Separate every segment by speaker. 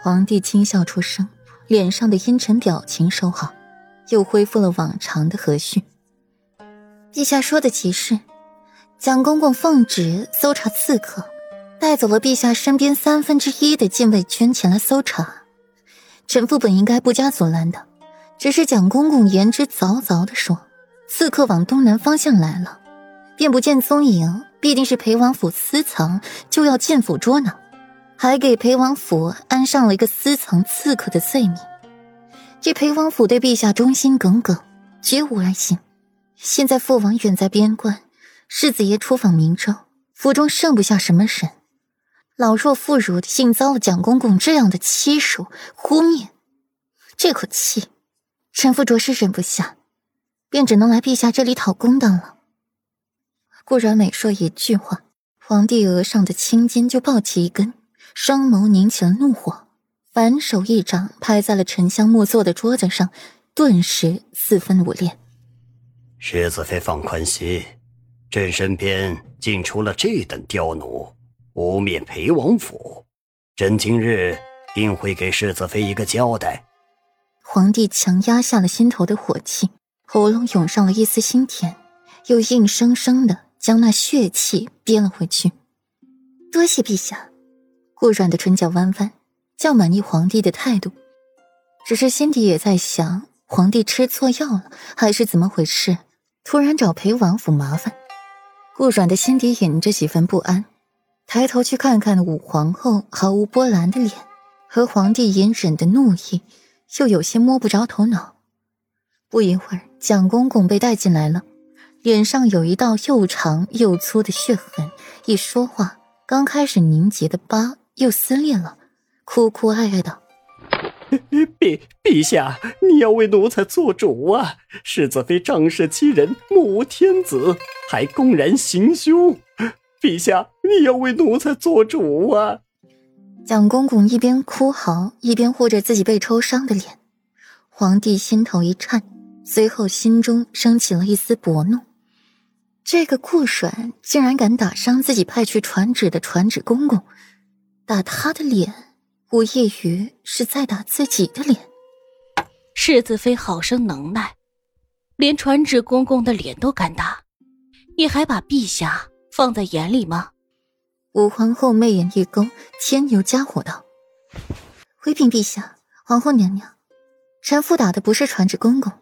Speaker 1: 皇帝轻笑出声，脸上的阴沉表情收好，又恢复了往常的和煦。陛下说的极是，蒋公公奉旨搜查刺客，带走了陛下身边三分之一的禁卫军前来搜查。臣父本应该不加阻拦的，只是蒋公公言之凿凿的说，刺客往东南方向来了，便不见踪影，必定是裴王府私藏，就要进府捉拿。还给裴王府安上了一个私藏刺客的罪名。这裴王府对陛下忠心耿耿，绝无二心。现在父王远在边关，世子爷出访明州，府中剩不下什么人。老弱妇孺竟遭了蒋公公这样的欺辱污蔑，这口气，臣妇着实忍不下，便只能来陛下这里讨公道了。顾然每说一句话，皇帝额上的青筋就暴起一根。双眸凝起了怒火，反手一掌拍在了沉香木做的桌子上，顿时四分五裂。
Speaker 2: 世子妃放宽心，朕身边竟出了这等刁奴，污蔑裴王府，朕今日定会给世子妃一个交代。
Speaker 1: 皇帝强压下了心头的火气，喉咙涌上了一丝腥甜，又硬生生的将那血气憋了回去。多谢陛下。顾软的唇角弯弯，较满意皇帝的态度，只是心底也在想：皇帝吃错药了，还是怎么回事？突然找裴王府麻烦。顾软的心底隐着几分不安，抬头去看看武皇后毫无波澜的脸，和皇帝隐忍的怒意，又有些摸不着头脑。不一会儿，蒋公公被带进来了，脸上有一道又长又粗的血痕，一说话，刚开始凝结的疤。又思念了，哭哭哀哀的：“
Speaker 3: 陛陛下，你要为奴才做主啊！世子妃仗势欺人，目无天子，还公然行凶，陛下你要为奴才做主啊！”
Speaker 1: 蒋公公一边哭嚎，一边护着自己被抽伤的脸。皇帝心头一颤，随后心中升起了一丝薄怒：这个顾阮竟然敢打伤自己派去传旨的传旨公公！打他的脸，无异于是在打自己的脸。
Speaker 4: 世子妃好生能耐，连传旨公公的脸都敢打，你还把陛下放在眼里吗？
Speaker 1: 武皇后媚眼一勾，添油加火道：“回禀陛下，皇后娘娘，臣妇打的不是传旨公公，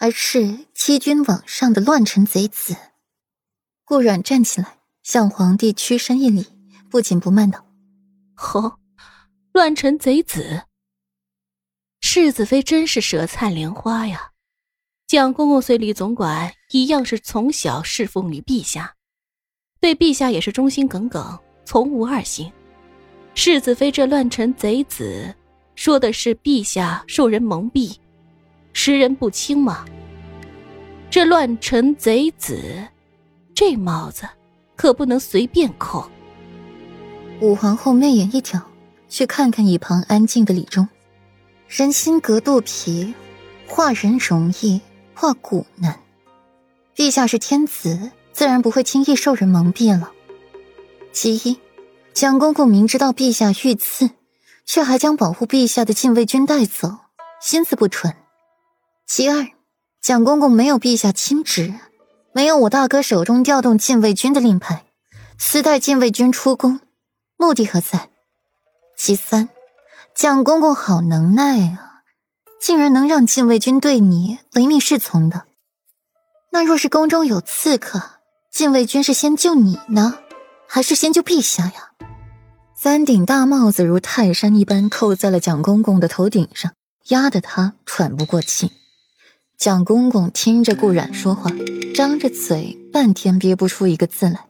Speaker 1: 而是欺君罔上的乱臣贼子。”顾阮站起来，向皇帝屈身一礼，不紧不慢道。
Speaker 4: 哦，乱臣贼子！世子妃真是舌灿莲花呀！蒋公公随李总管一样是从小侍奉于陛下，对陛下也是忠心耿耿，从无二心。世子妃这乱臣贼子，说的是陛下受人蒙蔽，识人不清吗？这乱臣贼子，这帽子可不能随便扣。
Speaker 1: 武皇后媚眼一挑，去看看一旁安静的李忠。人心隔肚皮，画人容易，画骨难。陛下是天子，自然不会轻易受人蒙蔽了。其一，蒋公公明知道陛下遇刺，却还将保护陛下的禁卫军带走，心思不纯。其二，蒋公公没有陛下亲旨，没有我大哥手中调动禁卫军的令牌，私带禁卫军出宫。目的何在？其三，蒋公公好能耐啊，竟然能让禁卫军对你唯命是从的。那若是宫中有刺客，禁卫军是先救你呢，还是先救陛下呀？三顶大帽子如泰山一般扣在了蒋公公的头顶上，压得他喘不过气。蒋公公听着顾冉说话，张着嘴，半天憋不出一个字来。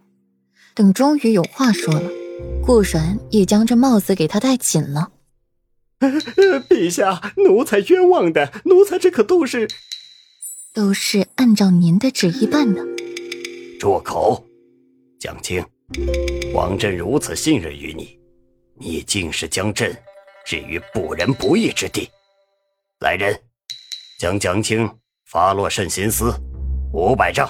Speaker 1: 等终于有话说了。顾然也将这帽子给他戴紧了。
Speaker 3: 陛下，奴才冤枉的，奴才这可都是，
Speaker 1: 都是按照您的旨意办的。
Speaker 2: 住口！蒋青，王振如此信任于你，你竟是将朕置于不仁不义之地。来人，将蒋青发落慎刑司五百杖。